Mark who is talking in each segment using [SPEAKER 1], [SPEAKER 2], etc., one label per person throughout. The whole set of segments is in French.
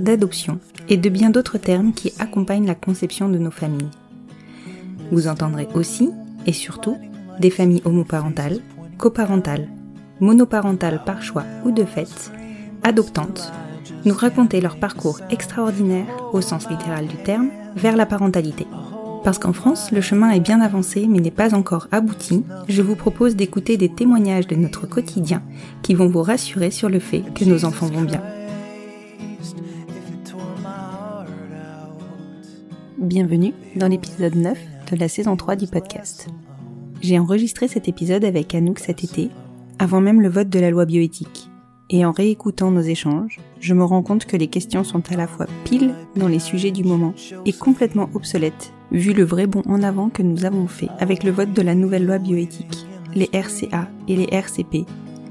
[SPEAKER 1] d'adoption et de bien d'autres termes qui accompagnent la conception de nos familles. Vous entendrez aussi, et surtout, des familles homoparentales, coparentales, monoparentales par choix ou de fait, adoptantes, nous raconter leur parcours extraordinaire, au sens littéral du terme, vers la parentalité. Parce qu'en France, le chemin est bien avancé mais n'est pas encore abouti, je vous propose d'écouter des témoignages de notre quotidien qui vont vous rassurer sur le fait que nos enfants vont bien. Bienvenue dans l'épisode 9 de la saison 3 du podcast. J'ai enregistré cet épisode avec Anouk cet été, avant même le vote de la loi bioéthique. Et en réécoutant nos échanges, je me rends compte que les questions sont à la fois pile dans les sujets du moment et complètement obsolètes, vu le vrai bond en avant que nous avons fait avec le vote de la nouvelle loi bioéthique, les RCA et les RCP,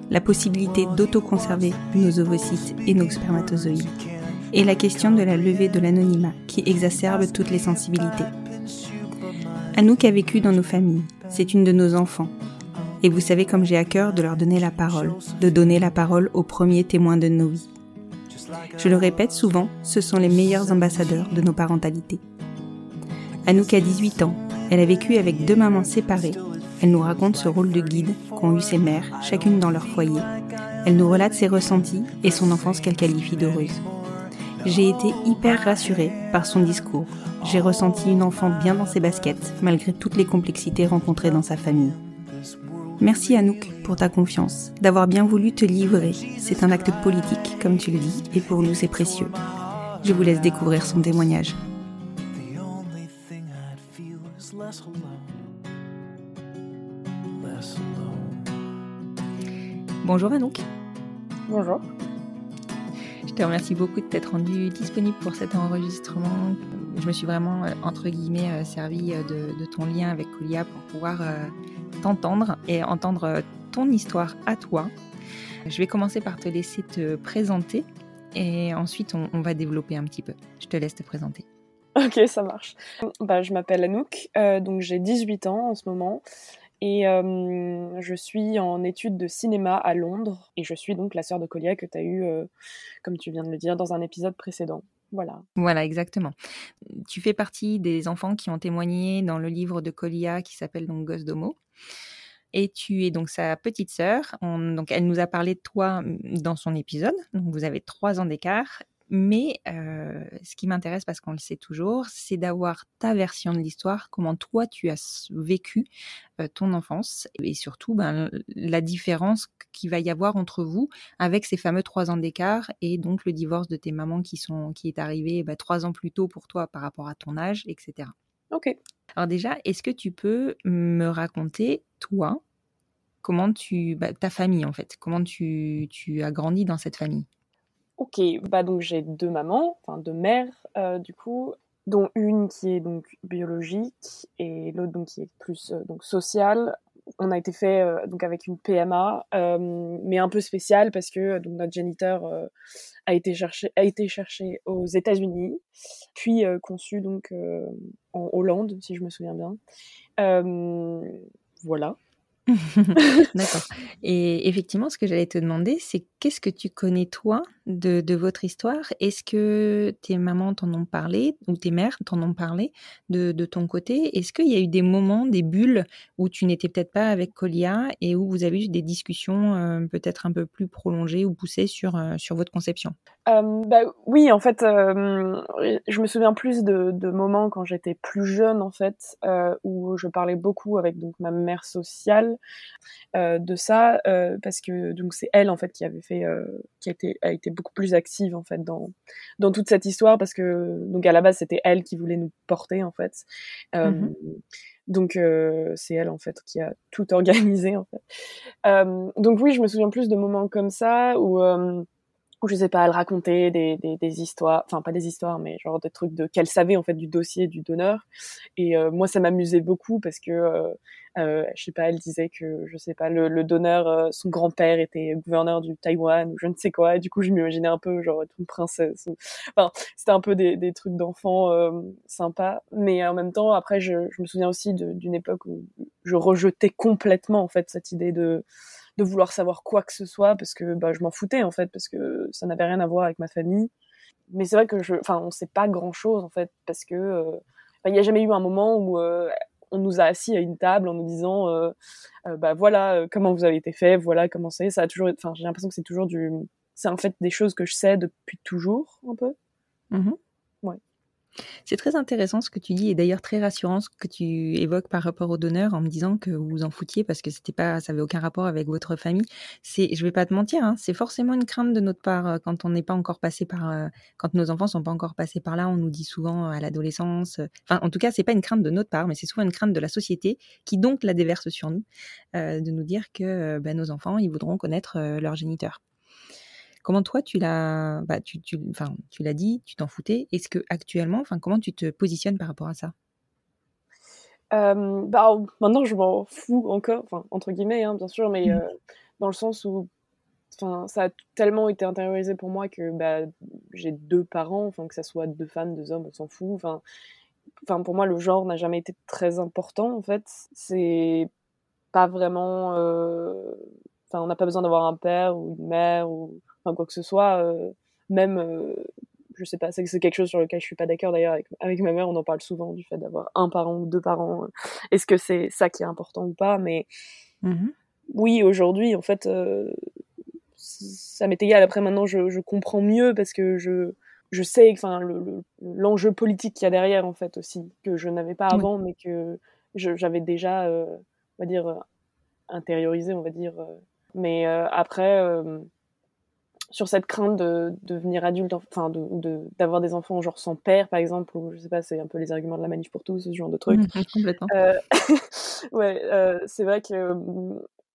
[SPEAKER 1] la possibilité d'autoconserver nos ovocytes et nos spermatozoïdes, et la question de la levée de l'anonymat qui exacerbe toutes les sensibilités. Anouk a vécu dans nos familles, c'est une de nos enfants, et vous savez comme j'ai à cœur de leur donner la parole, de donner la parole aux premiers témoins de nos vies. Je le répète souvent, ce sont les meilleurs ambassadeurs de nos parentalités. Anouk a 18 ans, elle a vécu avec deux mamans séparées. Elle nous raconte ce rôle de guide qu'ont eu ses mères, chacune dans leur foyer. Elle nous relate ses ressentis et son enfance qu'elle qualifie d'heureuse. J'ai été hyper rassurée par son discours. J'ai ressenti une enfant bien dans ses baskets, malgré toutes les complexités rencontrées dans sa famille. Merci Anouk pour ta confiance, d'avoir bien voulu te livrer. C'est un acte politique, comme tu le dis, et pour nous c'est précieux. Je vous laisse découvrir son témoignage. Bonjour Anouk.
[SPEAKER 2] Bonjour.
[SPEAKER 1] Je te remercie beaucoup de t'être rendu disponible pour cet enregistrement. Je me suis vraiment, euh, entre guillemets, euh, servi euh, de, ton lien avec Colia pour pouvoir t'entendre et entendre ton histoire à toi. Je vais commencer par te laisser te présenter et ensuite on, va développer un petit peu. Je te laisse te présenter.
[SPEAKER 2] Ok, ça marche. Bah, je m'appelle Anouk, donc j'ai 18 ans en ce moment et euh, je suis en études de cinéma à Londres et je suis donc la sœur de Colia que tu as eu, euh, comme tu viens de le dire, dans un épisode précédent. Voilà.
[SPEAKER 1] Voilà, exactement. Tu fais partie des enfants qui ont témoigné dans le livre de Colia qui s'appelle donc Gosse. Et tu es donc sa petite sœur. On- donc elle nous a parlé de toi mm, dans son épisode. Donc vous avez trois ans d'écart. Mais euh, ce qui m'intéresse, parce qu'on le sait toujours, c'est d'avoir ta version de l'histoire, comment toi tu as vécu euh, ton enfance et surtout ben, la différence qu'il va y avoir entre vous avec ces fameux trois ans d'écart et donc le divorce de tes mamans qui, sont, qui est arrivé ben, trois ans plus tôt pour toi par rapport à ton âge, etc.
[SPEAKER 2] Ok.
[SPEAKER 1] Alors déjà, est-ce que tu peux me raconter, toi, comment tu... bah, ta famille, en fait, comment tu, tu as grandi dans cette famille?
[SPEAKER 2] Ok, bah donc j'ai deux mamans, enfin deux mères euh, du coup, dont une qui est donc biologique et l'autre donc qui est plus euh, donc sociale. on a été fait donc avec une PMA, mais un peu spéciale parce que donc notre géniteur a été cherché a été cherché aux États-Unis, puis conçu donc en Hollande si je me souviens bien. voilà.
[SPEAKER 1] D'accord. Et effectivement, ce que j'allais te demander, c'est qu'est-ce que tu connais toi de, votre histoire? Est-ce que tes mamans t'en ont parlé ou tes mères t'en ont parlé de, ton côté? Est-ce qu'il y a eu des moments, des bulles où tu n'étais peut-être pas avec Colia et où vous avez eu des discussions euh, peut-être un peu plus prolongées ou poussées sur, euh, sur votre conception?
[SPEAKER 2] Euh, bah, Oui, en fait, je me souviens plus de, de moments quand j'étais plus jeune, en fait, où je parlais beaucoup avec donc ma mère sociale de ça, parce que donc c'est elle en fait qui avait fait, qui a été, a été beaucoup plus active en fait dans dans toute cette histoire parce que donc à la base c'était elle qui voulait nous porter en fait. Mmh donc euh, c'est elle en fait qui a tout organisé en fait. Euh, donc oui, je me souviens plus de moments comme ça où euh, où je sais pas, elle racontait des, des, des histoires, enfin pas des histoires, mais genre des trucs de qu'elle savait en fait du dossier du donneur. Et euh, moi, ça m'amusait beaucoup parce que euh, euh, je sais pas, elle disait que je sais pas, le, le donneur, euh, son grand-père était gouverneur du Taïwan ou je ne sais quoi. Du coup, je m'imaginais un peu genre une princesse. Enfin, c'était un peu des, des trucs d'enfants euh, sympas. Mais en même temps, après, je, je me souviens aussi d'une époque où je rejetais complètement en fait cette idée de de vouloir savoir quoi que ce soit parce que bah, je m'en foutais en fait parce que ça n'avait rien à voir avec ma famille. Mais c'est vrai que je, enfin, on sait pas grand chose en fait parce que euh, il n'y a jamais eu un moment où euh, on nous a assis à une table en nous disant euh, bah voilà comment vous avez été fait, voilà comment c'est. Ça a toujours, enfin j'ai l'impression que c'est toujours du, c'est en fait des choses que je sais depuis toujours un peu.
[SPEAKER 1] Mmh ouais. C'est très intéressant ce que tu dis et d'ailleurs très rassurant ce que tu évoques par rapport au donneur en me disant que vous vous en foutiez parce que c'était pas, ça avait aucun rapport avec votre famille. C'est, je vais pas te mentir, hein, c'est forcément une crainte de notre part euh, quand on n'est pas encore passé par, euh, quand nos enfants sont pas encore passés par là. On nous dit souvent euh, à l'adolescence, en tout cas c'est pas une crainte de notre part, mais c'est souvent une crainte de la société qui donc la déverse sur nous, de nous dire que ben, nos enfants ils voudront connaître leur géniteur. Comment toi tu l'as, bah, tu, tu, tu l'as dit, tu t'en foutais. Est-ce que actuellement, enfin, comment tu te positionnes par rapport à ça?
[SPEAKER 2] Euh, bah, maintenant je m'en fous encore, enfin entre guillemets hein, bien sûr, mais mmh. euh, dans le sens où enfin ça a tellement été intériorisé pour moi que bah, j'ai deux parents, enfin que ça soit deux femmes, deux hommes, on s'en fout. Enfin, enfin pour moi le genre n'a jamais été très important en fait. C'est pas vraiment, euh... enfin on n'a pas besoin d'avoir un père ou une mère ou enfin quoi que ce soit, euh, même euh, je sais pas, c'est quelque chose sur lequel je suis pas d'accord d'ailleurs avec, avec ma mère, on en parle souvent du fait d'avoir un parent ou deux parents. Est-ce que c'est ça qui est important ou pas? Mais mmh oui, aujourd'hui, en fait, euh, ça m'est égal. Après, maintenant, je, je, comprends mieux parce que je, je sais, enfin, l'enjeu le, politique qu'il y a derrière, en fait, aussi, que je n'avais pas avant, mais que j'avais déjà, euh, on va dire, intériorisé, on va dire. Mais euh, après sur cette crainte de, devenir adulte, enfin de d'avoir des enfants genre sans père par exemple, ou je sais pas, c'est un peu les arguments de la manif pour tous, ce genre de trucs.
[SPEAKER 1] Mmh, complètement.
[SPEAKER 2] Euh, ouais, euh, c'est vrai que,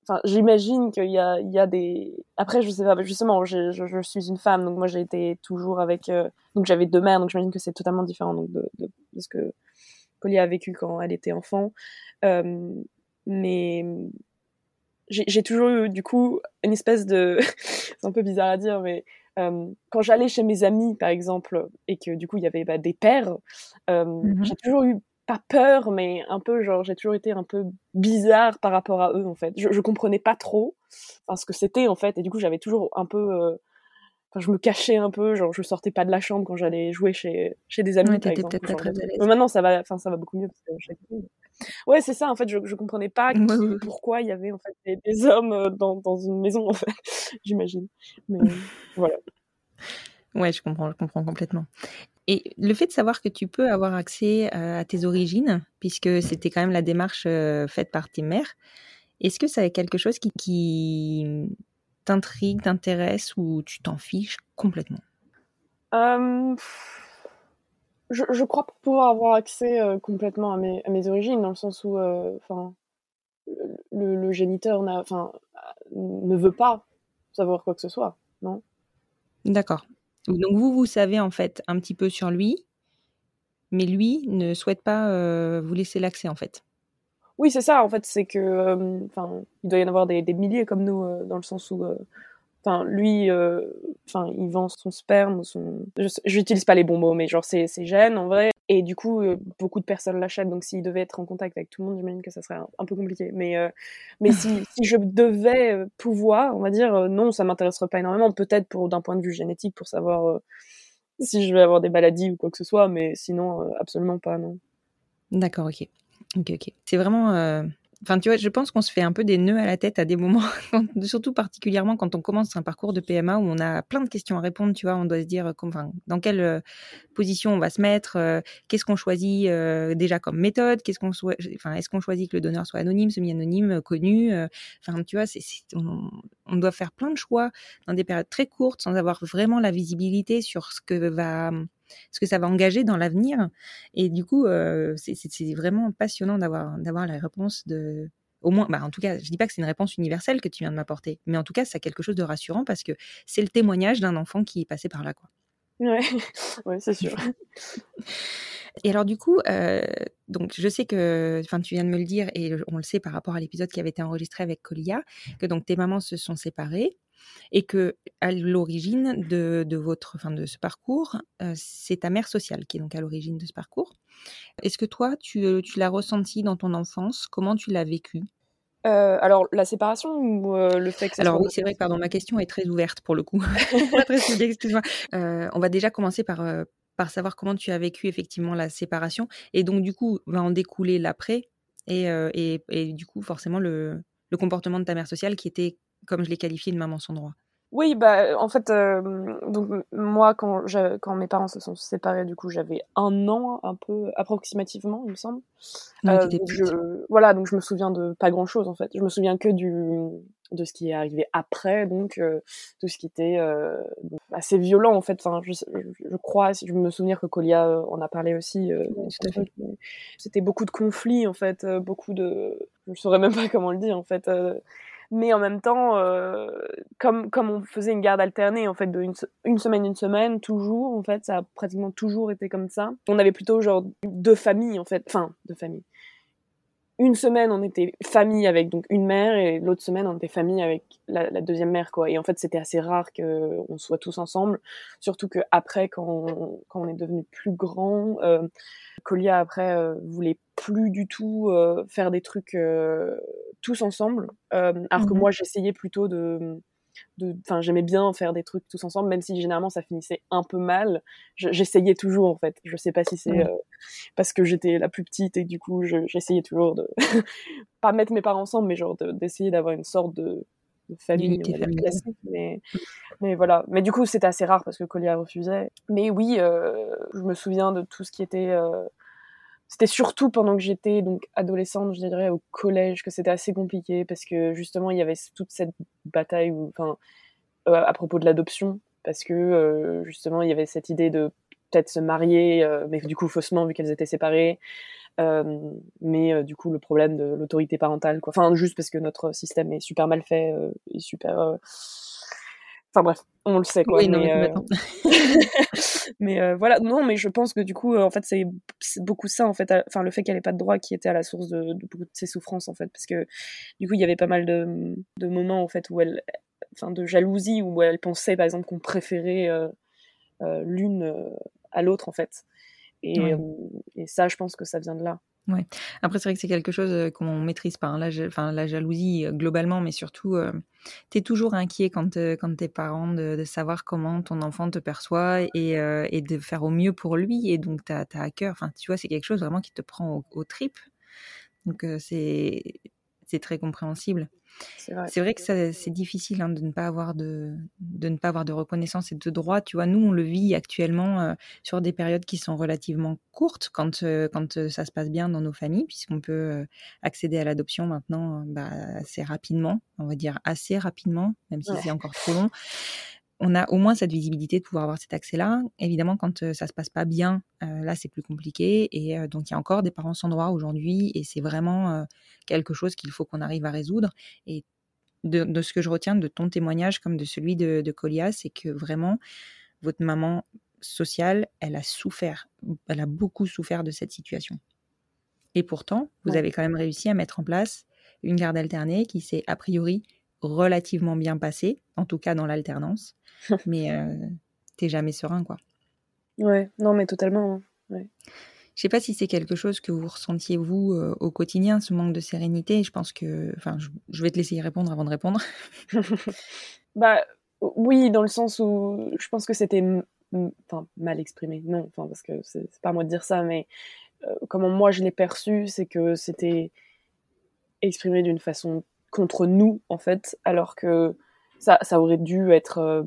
[SPEAKER 2] enfin, j'imagine qu'il y a, il y a des. Après, je sais pas, justement, je, je, suis une femme, donc moi j'ai été toujours avec, euh, donc j'avais deux mères, donc j'imagine que c'est totalement différent donc de, ce que Collier a vécu quand elle était enfant. Mais j'ai toujours eu du coup une espèce de c'est un peu bizarre à dire mais euh, quand j'allais chez mes amis par exemple et que du coup il y avait bah, des pères euh, mmh j'ai toujours eu pas peur mais un peu genre j'ai toujours été un peu bizarre par rapport à eux en fait. Je, je comprenais pas trop enfin, ce que c'était en fait et du coup j'avais toujours un peu euh, Enfin, je me cachais un peu, genre je sortais pas de la chambre quand j'allais jouer chez, chez des amis.
[SPEAKER 1] Ouais, par exemple, pas très
[SPEAKER 2] Mais maintenant ça va, enfin ça va beaucoup mieux parce que Ouais, c'est ça. En fait, je, je comprenais pas pourquoi il y avait en fait des, des hommes euh, dans, dans, une maison, en fait. J'imagine. Mais voilà.
[SPEAKER 1] Ouais, je comprends, je comprends complètement. Et le fait de savoir que tu peux avoir accès euh, à tes origines, puisque c'était quand même la démarche euh, faite par tes mères, est-ce que ça est quelque chose qui, qui t'intrigue, t'intéresse ou tu t'en fiches complètement?
[SPEAKER 2] Euh je, je, crois pouvoir avoir accès euh, complètement à mes, à mes, origines, dans le sens où euh, le, le, géniteur ne veut pas savoir quoi que ce soit, non?
[SPEAKER 1] D'accord. Donc vous, vous savez en fait un petit peu sur lui, mais lui ne souhaite pas euh, vous laisser l'accès en fait.
[SPEAKER 2] Oui, c'est ça. En fait, c'est que, enfin, il doit y en avoir des, des milliers comme nous, dans le sens où Enfin, lui, euh, enfin, il vend son sperme, son. Je n'utilise pas les bons mots, mais genre c'est gènes en vrai. Et du coup, euh, beaucoup de personnes l'achètent. Donc, s'il devait être en contact avec tout le monde, j'imagine que ça serait un, peu compliqué. Mais, euh, mais si, si, je devais pouvoir, on va dire, non, ça m'intéresserait pas énormément. Peut-être pour d'un point de vue génétique, pour savoir si je vais avoir des maladies ou quoi que ce soit. Mais sinon, absolument pas, non.
[SPEAKER 1] D'accord, ok. Ok, ok. C'est vraiment Enfin, tu vois, je pense qu'on se fait un peu des nœuds à la tête à des moments, surtout particulièrement quand on commence un parcours de PMA où on a plein de questions à répondre. Tu vois, on doit se dire enfin, dans quelle euh, position on va se mettre, euh, qu'est-ce qu'on choisit euh, déjà comme méthode, qu'est-ce qu'on enfin, est-ce qu'on choisit que le donneur soit anonyme, semi-anonyme, connu. Enfin, tu vois, on, doit faire plein de choix dans des périodes très courtes sans avoir vraiment la visibilité sur ce que va ce que ça va engager dans l'avenir. Et du coup, euh, c'est vraiment passionnant d'avoir d'avoir la réponse de au moins, bah en tout cas, je dis pas que c'est une réponse universelle que tu viens de m'apporter, mais en tout cas, c'est quelque chose de rassurant parce que c'est le témoignage d'un enfant qui est passé par là, quoi.
[SPEAKER 2] Ouais, ouais c'est sûr.
[SPEAKER 1] Et alors du coup, euh, donc je sais que, enfin tu viens de me le dire et on le sait par rapport à l'épisode qui avait été enregistré avec Colia, que donc tes mamans se sont séparées et que à l'origine de, de, votre, enfin de ce parcours, euh, c'est ta mère sociale qui est donc à l'origine de ce parcours. Est-ce que toi, tu, euh, tu l'as ressenti dans ton enfance? Comment tu l'as vécu?
[SPEAKER 2] Euh, alors, la séparation ou le fait que ça
[SPEAKER 1] Alors, oui, c'est vrai, pardon, ma question est très ouverte pour le coup. excuse-moi. on va déjà commencer par, par savoir comment tu as vécu effectivement la séparation. Et donc, du coup, va en découler l'après et, et, et, du coup, forcément, le, le comportement de ta mère sociale qui était comme je l'ai qualifié, de maman sans droit.
[SPEAKER 2] Oui, bah, en fait, euh, donc moi, quand, quand mes parents se sont séparés, du coup, j'avais un an, un peu approximativement, il me semble.
[SPEAKER 1] Euh,
[SPEAKER 2] voilà, donc je me souviens de pas grand chose en fait. Je me souviens que du de ce qui est arrivé après, donc euh, tout ce qui était assez violent en fait. Enfin, je, je, crois, si je me souviens que Colia en a parlé aussi. C'était beaucoup de conflits en fait, beaucoup de, je saurais même pas comment le dire en fait mais en même temps, euh, comme, comme on faisait une garde alternée, en fait, de une, semaine, une semaine, toujours, en fait, ça a pratiquement toujours été comme ça. On avait plutôt genre deux familles, en fait, enfin, deux familles. Une semaine, on était famille avec donc une mère, et l'autre semaine, on était famille avec la, deuxième mère, quoi. Et en fait, c'était assez rare qu'on soit tous ensemble, surtout que après, quand on, quand on est devenu plus grand, euh, Colia après euh, voulait plus du tout euh, faire des trucs euh, tous ensemble, alors que mmh moi j'essayais plutôt de, enfin j'aimais bien faire des trucs tous ensemble, même si généralement ça finissait un peu mal. J'essayais toujours en fait. Je sais pas si c'est parce que j'étais la plus petite et du coup j'essayais toujours de pas mettre mes parents ensemble, mais genre d'essayer d'avoir une sorte de de famille classique, mais, mais voilà. Mais du coup, c'était assez rare parce que Colia refusait. Mais oui, euh, je me souviens de tout ce qui était. Euh, c'était surtout pendant que j'étais donc adolescente, je dirais, au collège, que c'était assez compliqué parce que justement, il y avait toute cette bataille, enfin, euh, à propos de l'adoption, parce que justement, il y avait cette idée de peut-être se marier, mais du coup faussement vu qu'elles étaient séparées. Euh, mais euh, du coup, le problème de l'autorité parentale, quoi. Enfin, juste parce que notre système est super mal fait, euh, super. Enfin bref, on le sait quoi.
[SPEAKER 1] Oui, mais,
[SPEAKER 2] mais voilà, non, mais je pense que du coup, en fait, c'est beaucoup ça, en fait, enfin le fait qu'elle ait pas de droit qui était à la source de, beaucoup de ses souffrances, en fait, parce que du coup, il y avait pas mal de, de moments, en fait, où elle, enfin, de jalousie, où elle pensait, par exemple, qu'on préférait l'une à l'autre, en fait. Et, et, ça, je pense que ça vient de là.
[SPEAKER 1] Ouais. Après, c'est vrai que c'est quelque chose qu'on maîtrise pas. Hein. La, enfin, la jalousie globalement, mais surtout, tu es toujours inquiet quand, quand t'es parent de, savoir comment ton enfant te perçoit et, et de faire au mieux pour lui. Et donc, tu as, à cœur. Enfin, tu vois, c'est quelque chose vraiment qui te prend au, au trip. Donc, c'est très compréhensible. C'est vrai. que c'est difficile hein, de ne pas avoir de, de ne pas avoir de reconnaissance et de droit. Tu vois, nous on le vit actuellement euh, sur des périodes qui sont relativement courtes quand euh, quand euh, ça se passe bien dans nos familles, puisqu'on peut accéder à l'adoption maintenant bah, assez rapidement, on va dire assez rapidement, même si c'est encore trop long on a au moins cette visibilité de pouvoir avoir cet accès-là. Évidemment, quand ça ça se passe pas bien, là c'est plus compliqué. Et donc il y a encore des parents sans droit aujourd'hui, et c'est vraiment quelque chose qu'il faut qu'on arrive à résoudre. Et de, ce que je retiens de ton témoignage comme de celui de, de Colia, c'est que vraiment votre maman sociale, elle a souffert, elle a beaucoup souffert de cette situation. Et pourtant, vous avez quand même réussi à mettre en place une garde alternée qui s'est a priori relativement bien passée, en tout cas dans l'alternance. mais euh, t'es jamais serein, quoi.
[SPEAKER 2] Ouais, non, mais totalement. Hein. Ouais.
[SPEAKER 1] Je sais pas si c'est quelque chose que vous ressentiez vous euh, au quotidien, ce manque de sérénité. Je pense que, enfin, je, vais te laisser y répondre avant de répondre.
[SPEAKER 2] bah oui, dans le sens où je pense que c'était, enfin, mal exprimé. Non, enfin parce que c'est pas à moi de dire ça, mais euh, comment moi je l'ai perçu, c'est que c'était exprimé d'une façon contre nous en fait, alors que ça, ça aurait dû être. Euh,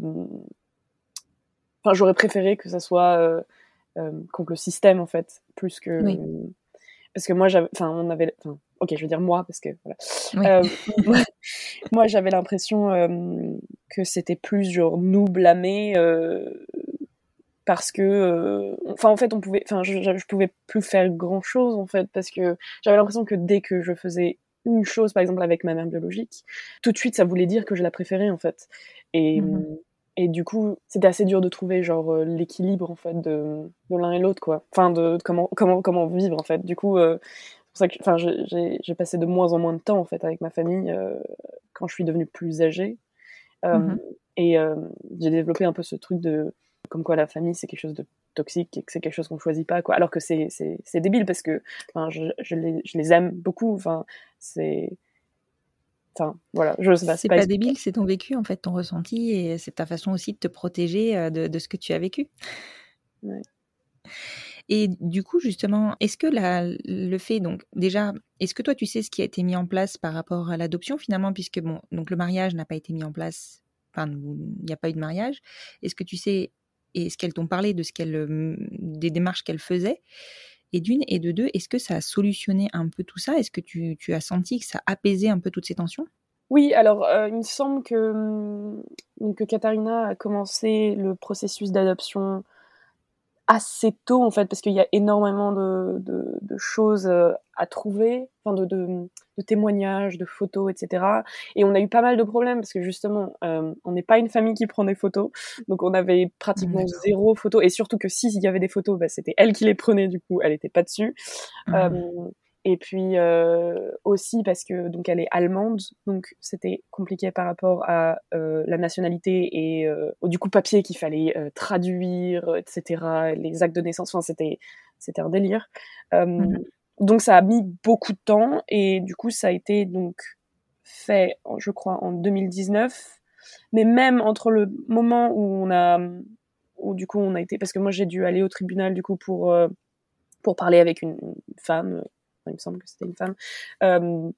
[SPEAKER 2] enfin, j'aurais préféré que ça soit euh, contre le système en fait, plus que parce que moi j'avais, enfin on avait, enfin, ok je veux dire moi parce que voilà, euh, moi j'avais l'impression euh, que c'était plus genre nous blâmer parce que enfin en fait on pouvait enfin je, je, pouvais plus faire grand chose en fait parce que j'avais l'impression que dès que je faisais une chose par exemple avec ma mère biologique tout de suite ça voulait dire que je la préférais en fait et mmh et du coup, c'était assez dur de trouver genre euh, l'équilibre en fait de, de l'un et l'autre quoi. Enfin de, comment comment comment vivre en fait. Du coup, euh, c'est pour ça que enfin j'ai passé de moins en moins de temps en fait avec ma famille euh, quand je suis devenue plus âgée. Mm-hmm. Et j'ai développé un peu ce truc de comme quoi la famille c'est quelque chose de toxique et que c'est quelque chose qu'on choisit pas quoi. Alors que c'est c'est débile parce que enfin je, je, les, je les aime beaucoup. Enfin c'est voilà, je sais
[SPEAKER 1] pas. C'est pas, débile, c'est ton vécu, en fait, ton ressenti, et c'est ta façon aussi de te protéger euh, de, ce que tu as vécu. Et du coup, justement, est-ce que le fait, donc déjà, est-ce que toi, tu sais ce qui a été mis en place par rapport à l'adoption finalement, puisque bon, donc le mariage n'a pas été mis en place, enfin, il n'y a pas eu de mariage. Est-ce que tu sais, est-ce qu'elles t'ont parlé de ce qu'elle, des démarches qu'elles faisaient. Et d'une, et de deux, est-ce que ça a solutionné un peu tout ça? Est-ce que tu, as senti que ça apaisait un peu toutes ces tensions?
[SPEAKER 2] Oui, alors il me semble que, hum, que Katharina a commencé le processus d'adoption assez tôt en fait parce qu'il y a énormément de, de, de choses euh, à trouver, enfin de, de, témoignages, de photos, etc. Et on a eu pas mal de problèmes parce que justement, euh, on n'est pas une famille qui prend des photos, donc on avait pratiquement zéro photo et surtout que s'il y avait des photos, bah, c'était elle qui les prenait du coup, elle n'était pas dessus. Mmh. Euh, et puis euh, aussi parce que donc elle est allemande, donc c'était compliqué par rapport à euh, la nationalité et euh, du coup papier qu'il fallait traduire, etc. Les actes de naissance, enfin c'était c'était un délire. Mmh. Donc ça a mis beaucoup de temps et du coup ça a été donc fait, je crois, en 2019. Mais même entre le moment où on a, où du coup on a été, parce que moi j'ai dû aller au tribunal du coup pour pour parler avec une femme il me semble que c'était une femme, euh,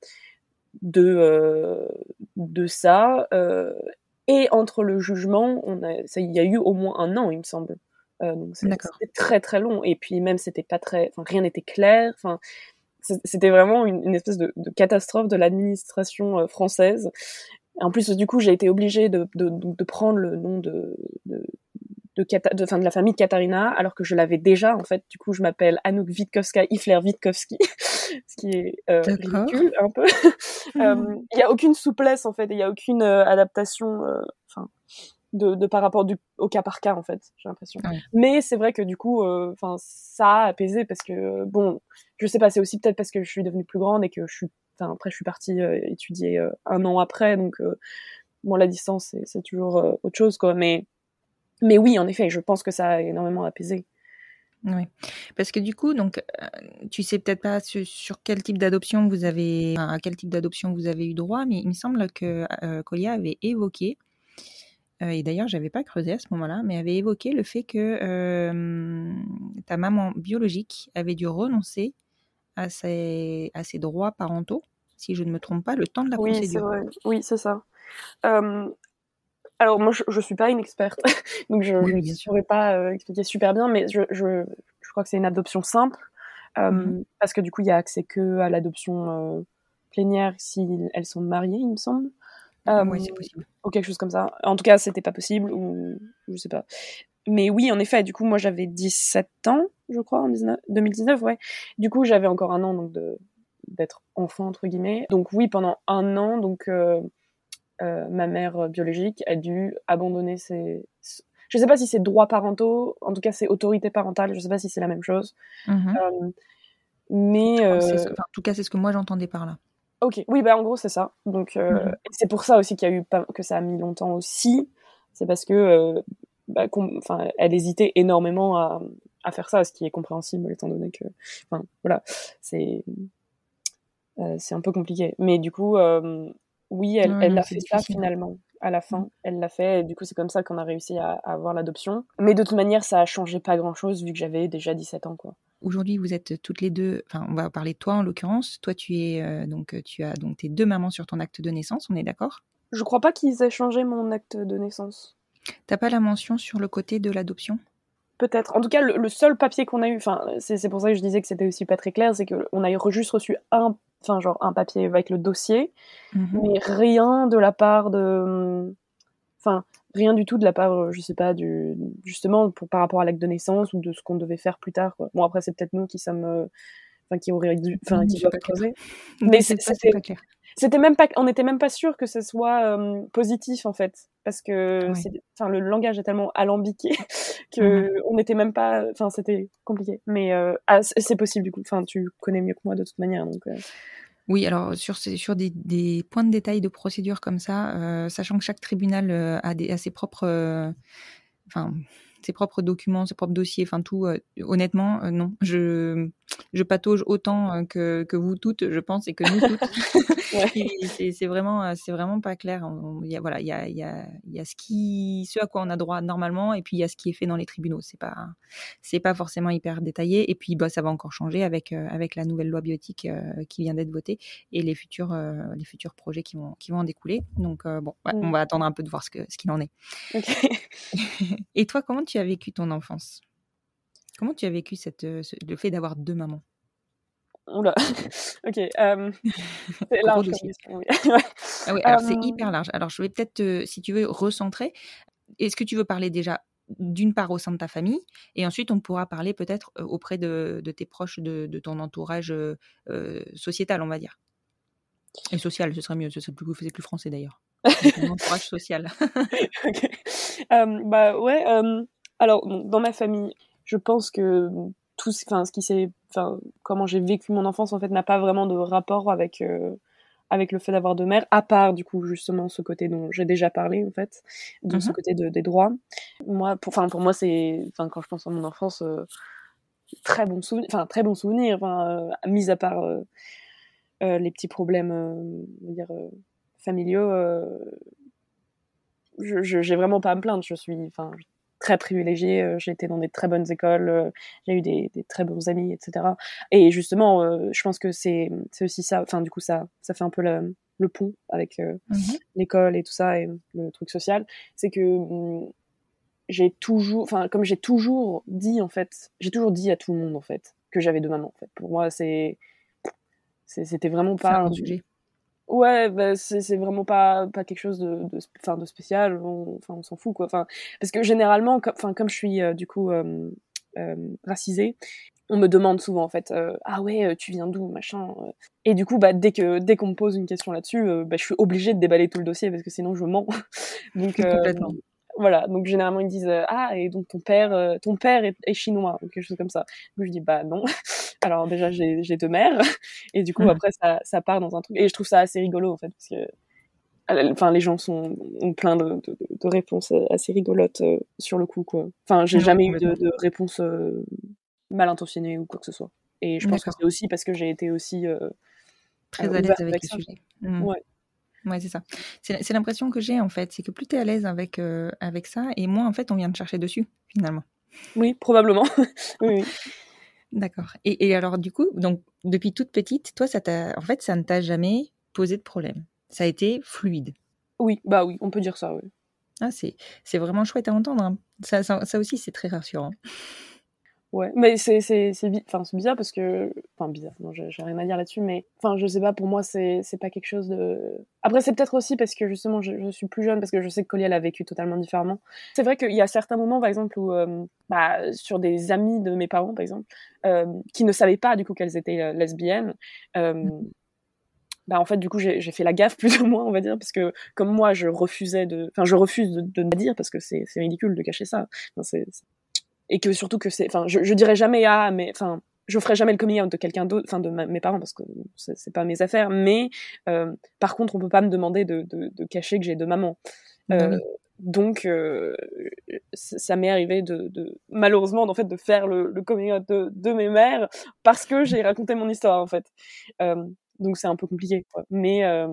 [SPEAKER 2] de, euh, de ça. Euh, et entre le jugement, on a, ça, il y a eu au moins un an, il me semble. donc c'était très très long. Et puis même c'était pas très, rien n'était clair. Enfin c'était vraiment une, espèce de, catastrophe de l'administration française. En plus, du coup, j'ai été obligée de, de, de, prendre le nom de, de, de, fin, de la famille de Katharina, alors que je l'avais déjà. En fait, du coup, je m'appelle Anouk Witkowska Ifler Witkowski, ce qui est euh, ridicule un peu. Euh, hmm. Il n'y a aucune souplesse en fait, il n'y a aucune euh, adaptation, enfin, de, de, par rapport du, au cas par cas en fait, j'ai l'impression. Mais c'est vrai que du coup, enfin, ça a apaisé parce que bon, je sais pas, c'est aussi peut-être parce que je suis devenue plus grande et que je suis, après, je suis partie étudier un an après, donc bon, la distance c'est toujours autre chose quoi, mais mais oui, en effet, je pense que ça a énormément apaisé.
[SPEAKER 1] Oui, parce que du coup, donc, euh, tu sais peut-être pas sur, quel type d'adoption vous avez, à quel type d'adoption vous avez eu droit, mais il me semble que euh, Colia avait évoqué, euh, et d'ailleurs, j'avais pas creusé à ce moment-là, mais avait évoqué le fait que ta maman biologique avait dû renoncer à ses, à ses droits parentaux, si je ne me trompe pas, le temps de la
[SPEAKER 2] oui,
[SPEAKER 1] procédure.
[SPEAKER 2] Vrai. Oui, c'est ça. Alors moi, je, je suis pas une experte, donc je ne saurais pas euh, expliquer super bien, mais je, je, je crois que c'est une adoption simple, euh, mmh parce que du coup, il y a accès que à l'adoption euh, plénière si elles sont mariées, il me semble.
[SPEAKER 1] oui, c'est possible.
[SPEAKER 2] Ou quelque chose comme ça. En tout cas, c'était pas possible, ou je sais pas. Mais oui, en effet, du coup, moi j'avais 17 ans, je crois, en 2019, ouais. Du coup, j'avais encore un an donc de d'être enfant entre guillemets. Donc oui, pendant un an, donc euh, ma mère biologique a dû abandonner ses. Je sais pas si c'est droits parentaux, en tout cas c'est autorité parentale, je sais pas si c'est la même chose.
[SPEAKER 1] Mhm.
[SPEAKER 2] Euh, Mais
[SPEAKER 1] en tout cas, c'est ce que moi j'entendais par là.
[SPEAKER 2] Ok, oui, bah en gros c'est ça. Donc mmh c'est pour ça aussi qu'il y a eu pas... que ça a mis longtemps aussi. C'est parce que bah, enfin, elle hésitait énormément à, à, faire ça, ce qui est compréhensible étant donné que, enfin, voilà, c'est euh, c'est un peu compliqué. Mais du coup, euh, oui, elle, elle a fait ça finalement. À la fin, elle l'a fait. Et du coup, c'est comme ça qu'on a réussi à, à avoir l'adoption. Mais de toute manière, ça a changé pas grand-chose vu que j'avais déjà 17 ans, quoi.
[SPEAKER 1] Aujourd'hui, vous êtes toutes les deux. Enfin, on va parler de toi en l'occurrence. Toi, tu es euh, donc tu as donc tes deux mamans sur ton acte de naissance. On est d'accord?
[SPEAKER 2] Je crois pas qu'ils aient changé mon acte de naissance.
[SPEAKER 1] T'as pas la mention sur le côté de l'adoption?
[SPEAKER 2] Peut-être. En tout cas, le, seul papier qu'on a eu, enfin, c'est pour ça que je disais que c'était aussi pas très clair, c'est qu'on a juste reçu un, enfin, genre un papier avec le dossier, mhm. mais rien de la part de, enfin, rien du tout de la part, euh, je sais pas, du, justement, pour, par rapport à l'acte de naissance ou de ce qu'on devait faire plus tard. Quoi. Bon, après, c'est peut-être nous qui sommes, euh, enfin, qui auraient dû, enfin, qui doivent creuser. Mais c'est pas clair c'était même pas on n'était même pas sûr que ce soit euh, positif en fait. Parce que enfin le langage est tellement alambiqué que mmh on n'était même pas enfin c'était compliqué. Mais euh, ah, c'est possible du coup. Enfin tu connais mieux que moi de toute manière donc euh.
[SPEAKER 1] Oui, alors sur, sur des, des, points de détail de procédure comme ça, sachant que chaque tribunal a, des, a ses propres, enfin, ses propres documents, ses propres dossiers, enfin tout. honnêtement, non. Je, je patauge autant que, que, vous toutes, je pense, et que nous toutes. c'est vraiment, c'est vraiment pas clair. Il y a, voilà, il y a, il y a, y a ce qui, ce à quoi on a droit normalement, et puis il y a ce qui est fait dans les tribunaux. C'est pas, c'est pas forcément hyper détaillé. Et puis, bah, ça va encore changer avec, avec la nouvelle loi biotique qui vient d'être votée et les futurs, les futurs projets qui vont, qui vont en découler. Donc, bon, on mmh. va attendre un peu de voir ce que, ce qu'il en est. et toi, comment tu as vécu ton enfance? Comment tu as vécu cette, le fait d'avoir deux mamans?
[SPEAKER 2] Oula, ok. Euh, c'est large.
[SPEAKER 1] ah oui, alors c'est hyper large. Alors je vais peut-être, si tu veux, recentrer. Est-ce que tu veux parler déjà d'une part au sein de ta famille, et ensuite on pourra parler peut-être auprès de, tes proches, de, ton entourage sociétal, on va dire? Et social, ce serait mieux, ce serait plus, c'est plus français d'ailleurs. entourage social.
[SPEAKER 2] ok. bah ouais, alors dans ma famille, je pense que tout, enfin ce qui s'est enfin comment j'ai vécu mon enfance en fait n'a pas vraiment de rapport avec euh, avec le fait d'avoir deux mères à part du coup justement ce côté dont j'ai déjà parlé en fait de ce mhm. côté de, des droits moi pour enfin pour moi c'est enfin quand je pense à mon enfance euh, très bon souvenir enfin très bon souvenir enfin euh, mis à part les petits problèmes on va dire familiaux je j'ai vraiment pas à me plaindre je suis enfin très privilégiée. Euh, j'ai été dans des très bonnes écoles, euh, j'ai eu des, des, très bons amis, etc. Et justement, euh, je pense que c'est aussi ça. Enfin, du coup, ça, ça fait un peu le, le pont avec mmh l'école et tout ça et le truc social. C'est que mmh, j'ai toujours, enfin, comme j'ai toujours dit en fait, j'ai toujours dit à tout le monde en fait que j'avais deux mamans. En fait, pour moi, c'est c'était vraiment pas un sujet. Ouais, bah, c'est vraiment pas, pas quelque chose de, de, de spécial, on, enfin, on s'en fout, quoi. Enfin, parce que généralement, comme, comme je suis, euh, du coup, euh, euh, racisée, on me demande souvent, en fait, euh, ah ouais, tu viens d'où, machin. Et du coup, bah, dès que dès qu'on me pose une question là-dessus, bah, je suis obligée de déballer tout le dossier parce que sinon je mens. donc, Complètement voilà, donc généralement ils disent euh, ah et donc ton père euh, ton père est, chinois ou quelque chose comme ça. Donc je dis bah non. Alors déjà j'ai deux mères et du coup mmh. après ça ça part dans un truc et je trouve ça assez rigolo en fait parce que enfin les gens sont ont plein de, de, réponses assez rigolotes euh, sur le coup quoi. Enfin j'ai jamais eu de, de réponse mal intentionnée ou quoi que ce soit. Et je pense que c'est aussi parce que j'ai été aussi
[SPEAKER 1] très à l'aise avec, le sujet. Mmh. Ouais. Ouais, c'est ça. C'est l'impression que j'ai en fait, c'est que plus tu es à l'aise avec, euh, avec ça, et moins en fait on vient te chercher dessus finalement.
[SPEAKER 2] Oui, probablement. oui.
[SPEAKER 1] D'accord. Et, et, alors du coup, donc depuis toute petite, toi, ça en fait, ça ne t'a jamais posé de problème. Ça a été fluide.
[SPEAKER 2] Oui, bah oui, on peut dire ça, oui.
[SPEAKER 1] Ah, c'est vraiment chouette à entendre. Hein. Ça, ça, ça, aussi, c'est très rassurant.
[SPEAKER 2] Ouais, mais c'est c'est c'est enfin bizarre parce que enfin bizarre, non, j'ai rien à dire là-dessus mais enfin je sais pas pour moi c'est c'est pas quelque chose de Après c'est peut-être aussi parce que justement je, suis plus jeune parce que je sais que Collier a vécu totalement différemment. C'est vrai qu'il y a certains moments par exemple où euh, bah sur des amis de mes parents par exemple euh, qui ne savaient pas du coup qu'elles étaient euh, lesbiennes bah en fait du coup j'ai fait la gaffe plus ou moins on va dire parce que comme moi je refusais de enfin je refuse de, de dire parce que c'est ridicule de cacher ça et que surtout que c'est, enfin, je, je dirais jamais ah, mais enfin, je ferai jamais le coming out de quelqu'un d'autre, enfin de mes parents parce que c'est pas mes affaires. Mais euh, par contre, on peut pas me demander de, de, de cacher que j'ai deux mamans. Euh, donc, euh, ça m'est arrivé de, de, malheureusement en fait de faire le, le coming out de, de, mes mères parce que j'ai raconté mon histoire en fait. Euh, donc c'est un peu compliqué. Quoi. Mais euh,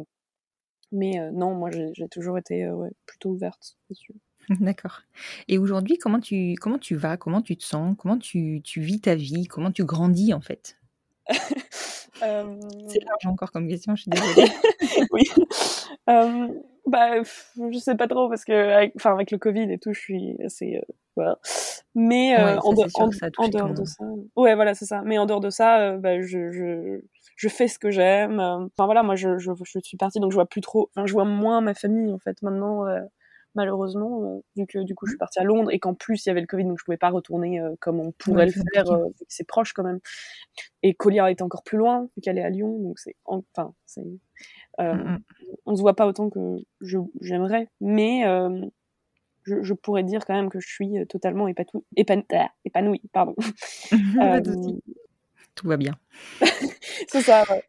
[SPEAKER 2] mais euh, non, moi j'ai toujours été ouais, plutôt ouverte dessus.
[SPEAKER 1] D'accord. Et aujourd'hui, comment tu, comment tu vas? Comment tu te sens? Comment tu, tu vis ta vie? Comment tu grandis en fait? Euh... C'est large encore comme question, je suis désolée.
[SPEAKER 2] oui. Euh, bah, je sais pas trop parce que, avec, enfin, avec le Covid et tout, je suis assez. Euh, voilà. Mais euh, en, en, dehors de ça. Ouais, voilà, c'est ça. Mais en dehors de ça, euh, bah, je, je, je fais ce que j'aime. Enfin, voilà, moi, je, je, je, suis partie donc je vois plus trop. Enfin, je vois moins ma famille en fait maintenant malheureusement, euh, vu que du coup je suis partie à Londres et qu'en plus il y avait le Covid, donc je pouvais pas retourner euh, comme on pourrait le faire, euh, c'est proche quand même. Et Colia est encore plus loin, vu qu'elle est à Lyon, donc c'est, enfin, c'est, mm, mm. on se voit pas autant que je, j'aimerais, mais je, je, pourrais dire quand même que je suis totalement épatou, ah, épanouie, pardon.
[SPEAKER 1] Tout va bien.
[SPEAKER 2] c'est ça, ouais.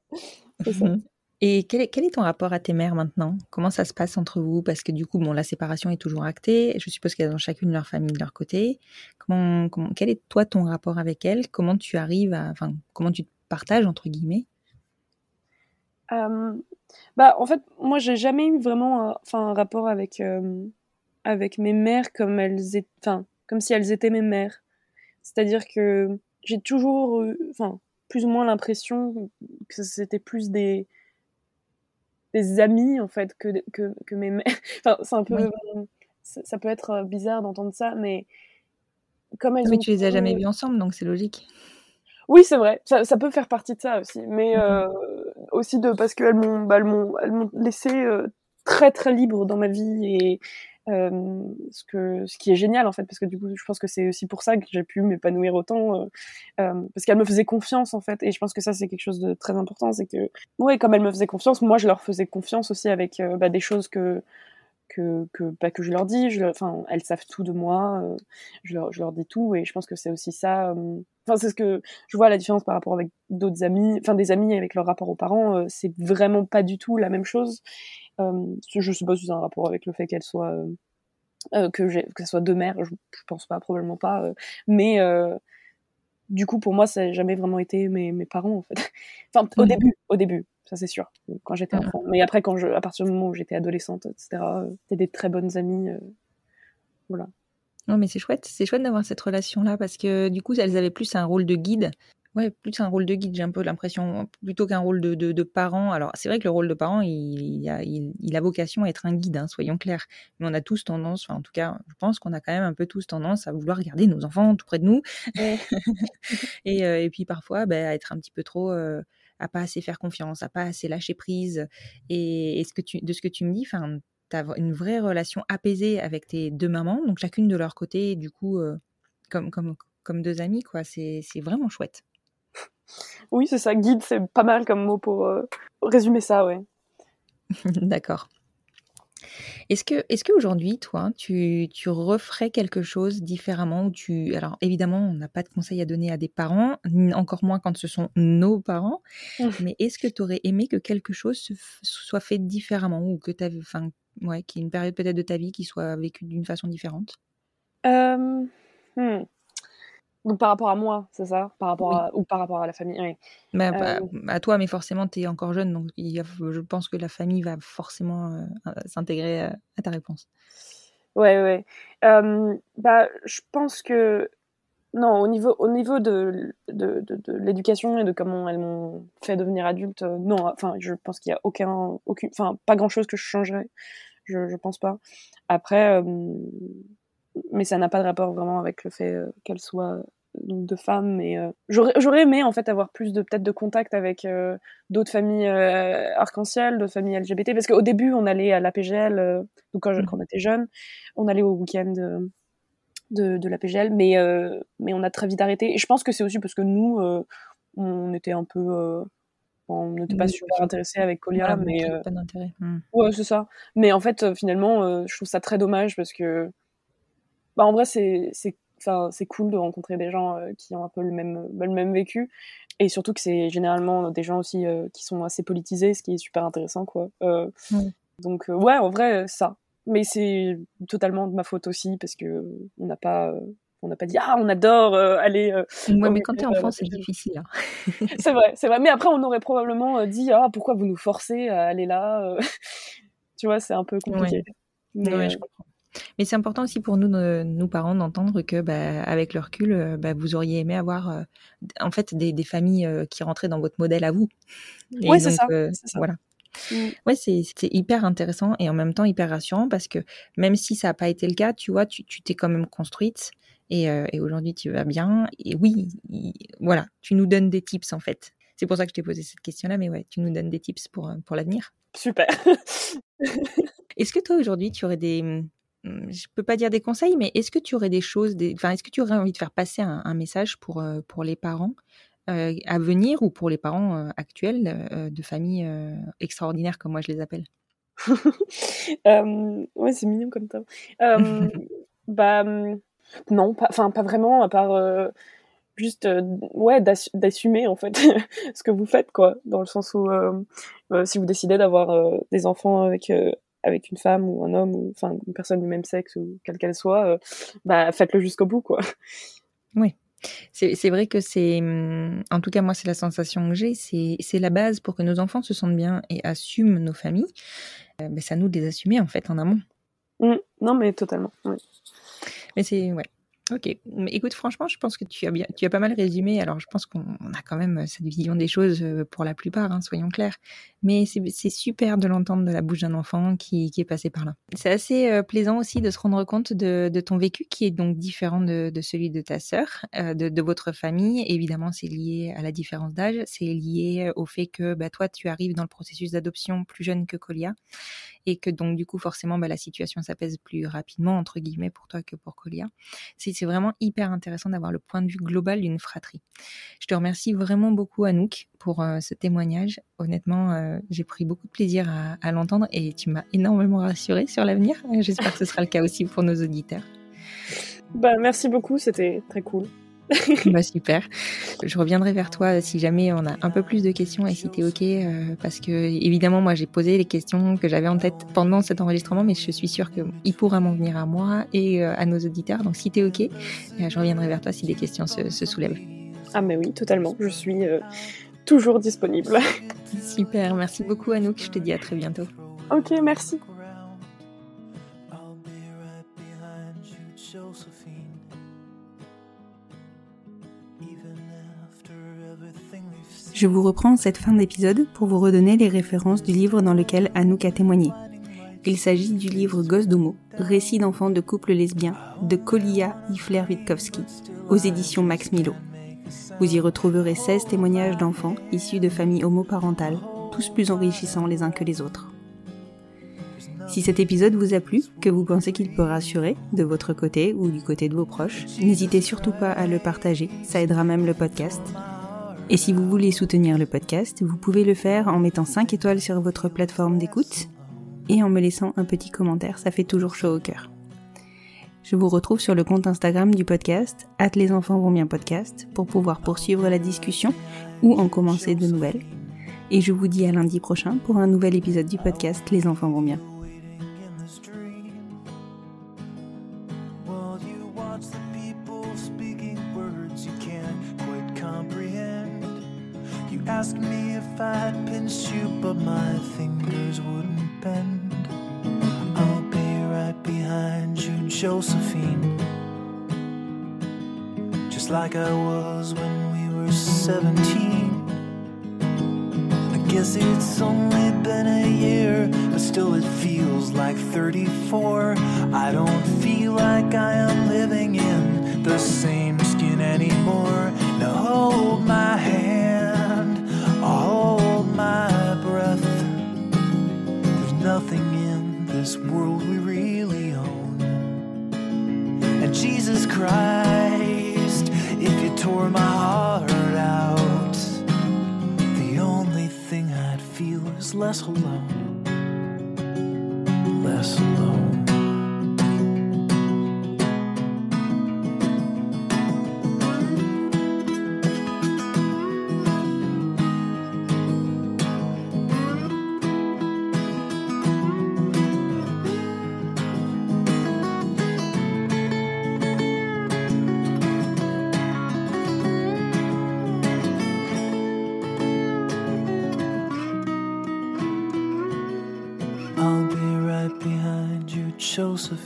[SPEAKER 2] C'est ça.
[SPEAKER 1] Et quel est, ton rapport à tes mères maintenant? Comment ça se passe entre vous? Parce que du coup, bon, la séparation est toujours actée. Je suppose qu'elles ont chacune leur famille de leur côté. Comment, comment, quel est toi ton rapport avec elles? Comment tu arrives à, enfin, comment tu te partages entre guillemets?
[SPEAKER 2] Euh, Bah, en fait, moi, j'ai jamais eu vraiment, enfin, un rapport avec euh, avec mes mères comme elles, étaient, comme si elles étaient mes mères. C'est-à-dire que j'ai toujours, enfin, plus ou moins l'impression que c'était plus des des amis en fait que que, que mes mères. enfin, c'est un peu, ça, peut être euh, bizarre d'entendre ça, mais
[SPEAKER 1] comme elles. Mais tu les as jamais vus ensemble, donc c'est logique.
[SPEAKER 2] Oui, c'est vrai. Ça, ça, peut faire partie de ça aussi, mais mmh euh, aussi de parce qu'elles m'ont, bah, elles m'ont, elles m'ont laissé euh, très très libre dans ma vie et euh, ce que ce qui est génial en fait parce que du coup je pense que c'est aussi pour ça que j'ai pu m'épanouir autant euh, euh, parce qu'elle me faisait confiance en fait et je pense que ça c'est quelque chose de très important c'est que ouais comme elle me faisait confiance moi je leur faisais confiance aussi avec bah, des choses que que que bah, que je leur dis enfin elles savent tout de moi je leur je leur dis tout et je pense que c'est aussi ça enfin c'est ce que je vois la différence par rapport avec d'autres amis enfin des amis avec leur rapport aux parents c'est vraiment pas du tout la même chose je sais pas si c'est un rapport avec le fait qu'elle soit euh, euh, que j'ai que ça soit deux mères, je, je pense pas, probablement pas. mais du coup, pour moi, ça n'a jamais vraiment été mes, mes parents, en fait. enfin, au mmh. début, au début, ça c'est sûr, quand j'étais enfant. Mais après, quand je, à partir du moment où j'étais adolescente, etc., c'était des très bonnes amies. voilà.
[SPEAKER 1] Non, mais c'est chouette, c'est chouette d'avoir cette relation-là parce que du coup, elles avaient plus un rôle de guide Ouais, plus un rôle de guide, j'ai un peu l'impression, plutôt qu'un rôle de, de, parent. Alors, c'est vrai que le rôle de parent, il, a, il, a, vocation à être un guide, hein, soyons clairs. Mais on a tous tendance, enfin, en tout cas, je pense qu'on a quand même un peu tous tendance à vouloir garder nos enfants tout près de nous. et, euh, et, puis parfois, bah, à être un petit peu trop, euh, à pas assez faire confiance, à pas assez lâcher prise. Et, ce que tu, de ce que tu me dis, enfin, tu as une vraie relation apaisée avec tes deux mamans, donc chacune de leur côté, du coup, euh, comme, comme, comme deux amis, quoi. C'est vraiment chouette.
[SPEAKER 2] Oui, c'est ça. Guide, c'est pas mal comme mot pour euh, résumer ça, ouais.
[SPEAKER 1] D'accord. Est-ce que, est-ce qu'aujourd'hui, toi, tu, tu referais quelque chose différemment ou tu, alors évidemment, on n'a pas de conseils à donner à des parents, encore moins quand ce sont nos parents, mmh. mais est-ce que tu aurais aimé que quelque chose soit fait différemment ou que tu enfin, ouais, qu'il y ait une période peut-être de ta vie qui soit vécue d'une façon différente?
[SPEAKER 2] Euh, hmm. Donc par rapport à moi, c'est ça? Par rapport à, ou par rapport à la famille oui.
[SPEAKER 1] Bah, euh, à toi, mais forcément, tu es encore jeune, donc il je pense que la famille va forcément euh, s'intégrer à, ta réponse.
[SPEAKER 2] Ouais, ouais. bah, je pense que non, au niveau, au niveau de, de, de, l'éducation et de comment elles m'ont fait devenir adulte, euh, non, enfin, je pense qu'il y a aucun, aucune, enfin, pas grand chose que je changerais. Je, je pense pas. Après, mais ça n'a pas de rapport vraiment avec le fait qu'elle soit donc de femmes, mais euh, j'aurais aimé en fait avoir plus de peut-être de contact avec euh, d'autres familles euh, arc-en-ciel, d'autres familles LGBT, parce qu'au début on allait à l'APGL, donc quand, quand, on était jeune, on allait au week-end de, de l'APGL, mais mais on a très vite arrêté. Et je pense que c'est aussi parce que nous on était un peu on n'était pas super intéressé avec Colia, mais
[SPEAKER 1] pas d'intérêt. Hmm.
[SPEAKER 2] Ouais, c'est ça. Mais en fait, finalement, je trouve ça très dommage parce que, bah, en vrai, c'est cool de rencontrer des gens qui ont un peu le même, le même vécu. Et surtout que c'est généralement des gens aussi qui sont assez politisés, ce qui est super intéressant, quoi. Donc, ouais, en vrai, ça. Mais c'est totalement de ma faute aussi, parce que on n'a pas on n'a pas dit ah on adore aller
[SPEAKER 1] ouais, mais quand tu es enfant c'est difficile hein.
[SPEAKER 2] c'est vrai c'est vrai mais après on aurait probablement dit ah pourquoi vous nous forcez à aller là tu vois c'est un peu compliqué
[SPEAKER 1] mais, je comprends. Mais c'est important aussi pour nous, nous parents, d'entendre que, bah, avec le recul, euh, bah, vous auriez aimé avoir, euh, en fait, des, des familles euh, qui rentraient dans votre modèle à vous.
[SPEAKER 2] Oui, c'est ça,
[SPEAKER 1] Voilà. Mm. Ouais, c'est hyper intéressant et en même temps hyper rassurant parce que même si ça n'a pas été le cas, tu vois, tu t'es quand même construite et, et aujourd'hui tu vas bien. Et oui, voilà, tu nous donnes des tips en fait. C'est pour ça que je t'ai posé cette question-là, mais ouais, tu nous donnes des tips pour, pour l'avenir.
[SPEAKER 2] Super.
[SPEAKER 1] Est-ce que toi aujourd'hui tu aurais des, Mmh, je peux pas dire des conseils, mais est-ce que tu aurais des choses, des... enfin, est-ce que tu aurais envie de faire passer un, message pour, euh, pour les parents euh, à venir ou pour les parents euh, actuels de familles extraordinaires comme moi je les appelle?
[SPEAKER 2] Ouais, c'est mignon comme ça. bah mmh, non, enfin pas, vraiment, à part juste ouais d'assumer en fait ce que vous faites quoi, dans le sens où si vous décidez d'avoir des enfants avec avec une femme ou un homme ou enfin une personne du même sexe ou quelle qu'elle soit, euh, bah faites-le jusqu'au bout quoi.
[SPEAKER 1] Oui. C'est vrai que c'est, hum, en tout cas moi c'est la sensation que j'ai, c'est la base pour que nos enfants se sentent bien et assument nos familles. Euh, ben, ça nous les assumer en fait en amont.
[SPEAKER 2] Mmh. non mais totalement. Oui.
[SPEAKER 1] Mais c'est ouais, Ok, écoute, franchement, je pense que tu as bien, tu as pas mal résumé. Alors, je pense qu'on a quand même euh, cette vision des choses euh, pour la plupart, hein, soyons clairs. Mais c'est super de l'entendre de la bouche d'un enfant qui, est passé par là. C'est assez euh, plaisant aussi de se rendre compte de, ton vécu, qui est donc différent de, celui de ta sœur, de, votre famille. Évidemment, c'est lié à la différence d'âge, c'est lié au fait que bah, toi, tu arrives dans le processus d'adoption plus jeune que Colia et que donc du coup forcément bah, la situation s'apaise plus rapidement entre guillemets pour toi que pour Colia. Vraiment hyper intéressant d'avoir le point de vue global d'une fratrie. Je te remercie vraiment beaucoup Anouk pour euh, ce témoignage. Honnêtement, euh, j'ai pris beaucoup de plaisir à, l'entendre et tu m'as énormément rassurée sur l'avenir. J'espère que ce sera le cas aussi pour nos auditeurs.
[SPEAKER 2] Bah, merci beaucoup, c'était très cool.
[SPEAKER 1] bah super. Je reviendrai vers toi si jamais on a un peu plus de questions et si tu es OK. Euh, parce que évidemment, moi, j'ai posé les questions que j'avais en tête pendant cet enregistrement, mais je suis sûre qu'il pourra m'en venir à moi et euh, à nos auditeurs. Donc si tu es OK, euh, je reviendrai vers toi si des questions se, se soulèvent.
[SPEAKER 2] Ah mais oui, totalement. Je suis toujours disponible.
[SPEAKER 1] Super. Merci beaucoup Anouk. Je te dis à très bientôt.
[SPEAKER 2] Ok, merci.
[SPEAKER 1] Je vous reprends cette fin d'épisode pour vous redonner les références du livre dans lequel Anouk a témoigné. Il s'agit du livre Gosse d'Homo, récit d'enfants de couples lesbiens de Kolia Ifler-Witkowski, aux éditions Max Milo. Vous y retrouverez 16 témoignages d'enfants issus de familles homoparentales, tous plus enrichissants les uns que les autres. Si cet épisode vous a plu, que vous pensez qu'il peut rassurer, de votre côté ou du côté de vos proches, n'hésitez surtout pas à le partager, ça aidera même le podcast. Et si vous voulez soutenir le podcast, vous pouvez le faire en mettant 5 étoiles sur votre plateforme d'écoute et en me laissant un petit commentaire, ça fait toujours chaud au cœur. Je vous retrouve sur le compte Instagram du podcast, at les enfants vont bien podcast, pour pouvoir poursuivre la discussion ou en commencer de nouvelles. Et je vous dis à lundi prochain pour un nouvel épisode du podcast Les enfants vont bien. Like I was when we were 17. I guess it's only been a year, but still it feels like 34. I don't feel like I am living in the same skin anymore. Now hold my hand hold my breath. There's nothing in this world we really own. And Jesus Christ, less alone.